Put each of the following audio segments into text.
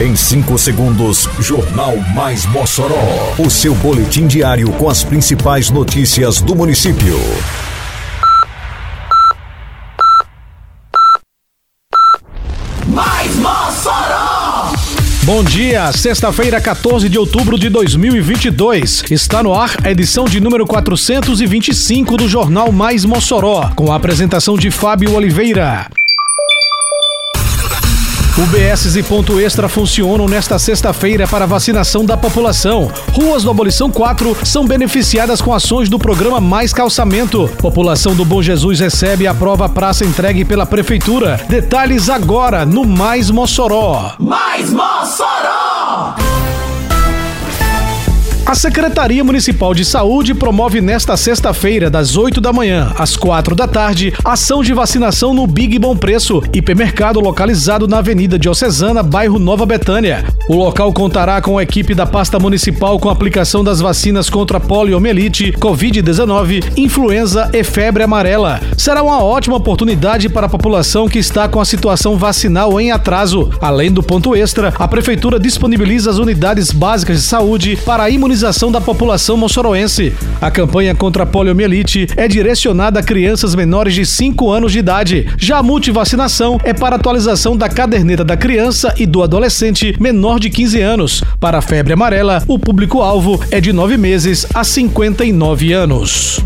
Em 5 segundos, Jornal Mais Mossoró. O seu boletim diário com as principais notícias do município. Mais Mossoró! Bom dia, sexta-feira, 14 de outubro de 2022. Está no ar a edição de número 425 do Jornal Mais Mossoró, com a apresentação de Fábio Oliveira. UBSs e ponto extra funcionam nesta sexta-feira para vacinação da população. Ruas do Abolição 4 são beneficiadas com ações do programa Mais Calçamento. População do Bom Jesus recebe a prova praça entregue pela Prefeitura. Detalhes agora no Mais Mossoró. Mais Mossoró! A Secretaria Municipal de Saúde promove nesta sexta-feira, das 8 da manhã às 4 da tarde, ação de vacinação no Big Bom Preço, hipermercado localizado na Avenida Diocesana, bairro Nova Betânia. O local contará com a equipe da pasta municipal com aplicação das vacinas contra poliomielite, Covid-19, influenza e febre amarela. Será uma ótima oportunidade para a população que está com a situação vacinal em atraso. Além do ponto extra, a Prefeitura disponibiliza as unidades básicas de saúde para a imunização da população moçoroense. A campanha contra a poliomielite é direcionada a crianças menores de 5 anos de idade. Já a multivacinação é para atualização da caderneta da criança e do adolescente menor de 15 anos. Para a febre amarela, o público-alvo é de 9 meses a 59 anos.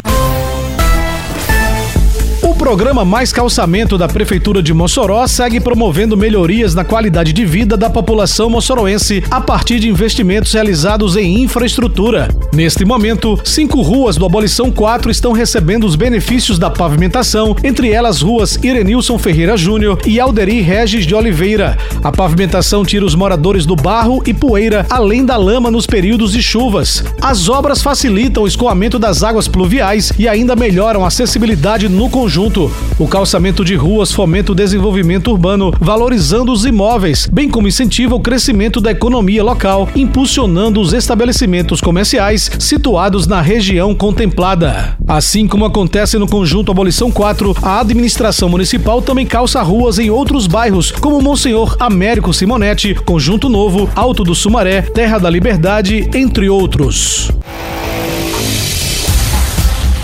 Programa Mais Calçamento da Prefeitura de Mossoró segue promovendo melhorias na qualidade de vida da população moçoroense a partir de investimentos realizados em infraestrutura. Neste momento, cinco ruas do Abolição 4 estão recebendo os benefícios da pavimentação, entre elas ruas Irenilson Ferreira Júnior e Alderi Regis de Oliveira. A pavimentação tira os moradores do barro e poeira, além da lama nos períodos de chuvas. As obras facilitam o escoamento das águas pluviais e ainda melhoram a acessibilidade no conjunto o calçamento de ruas fomenta o desenvolvimento urbano, valorizando os imóveis, bem como incentiva o crescimento da economia local, impulsionando os estabelecimentos comerciais situados na região contemplada. Assim como acontece no conjunto Abolição 4, a administração municipal também calça ruas em outros bairros, como Monsenhor Américo Simonetti, Conjunto Novo, Alto do Sumaré, Terra da Liberdade, entre outros.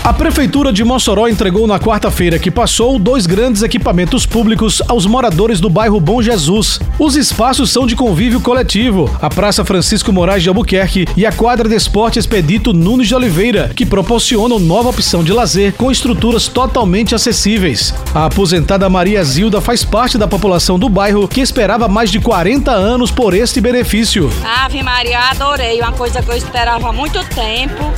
A Prefeitura de Mossoró entregou na quarta-feira que passou dois grandes equipamentos públicos aos moradores do bairro Bom Jesus. Os espaços são de convívio coletivo, a Praça Francisco Moraes de Albuquerque e a quadra de esporte Expedito Nunes de Oliveira, que proporcionam nova opção de lazer com estruturas totalmente acessíveis. A aposentada Maria Zilda faz parte da população do bairro que esperava mais de 40 anos por este benefício. Ave Maria, adorei, uma coisa que eu esperava há muito tempo.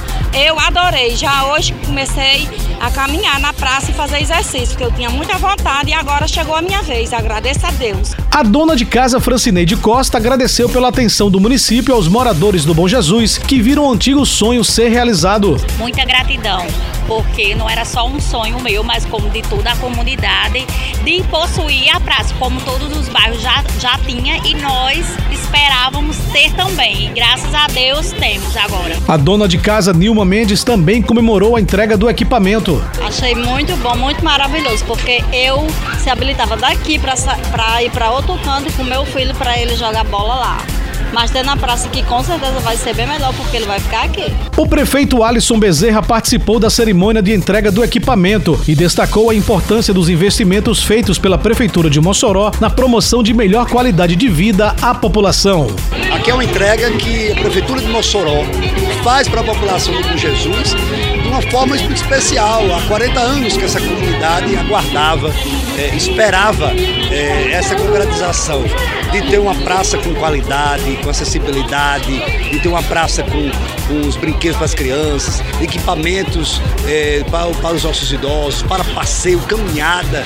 Adorei. Já hoje comecei a caminhar na praça e fazer exercício, porque eu tinha muita vontade e agora chegou a minha vez. Agradeço a Deus. A dona de casa Francineide Costa agradeceu pela atenção do município aos moradores do Bom Jesus que viram o antigo sonho ser realizado. Muita gratidão, porque não era só um sonho meu, mas como de toda a comunidade, de possuir a praça, como todos os bairros já, já tinha e nós esperávamos ter também. E graças a Deus temos agora. A dona de casa Nilma Mendes também comemorou a entrega do equipamento. Achei muito bom, muito maravilhoso, porque eu se habilitava daqui para ir para outro canto com meu filho para ele jogar bola lá. Mas tem na praça que com certeza vai ser bem melhor porque ele vai ficar aqui. O prefeito Alisson Bezerra participou da cerimônia de entrega do equipamento e destacou a importância dos investimentos feitos pela Prefeitura de Mossoró na promoção de melhor qualidade de vida à população. Aqui é uma entrega que a Prefeitura de Mossoró faz para a população do Jesus de uma forma especial. Há 40 anos que essa comunidade aguardava, é, esperava é, essa concretização de ter uma praça com qualidade, com acessibilidade, de ter uma praça com, com os brinquedos para as crianças, equipamentos é, para, para os nossos idosos, para passeio, caminhada.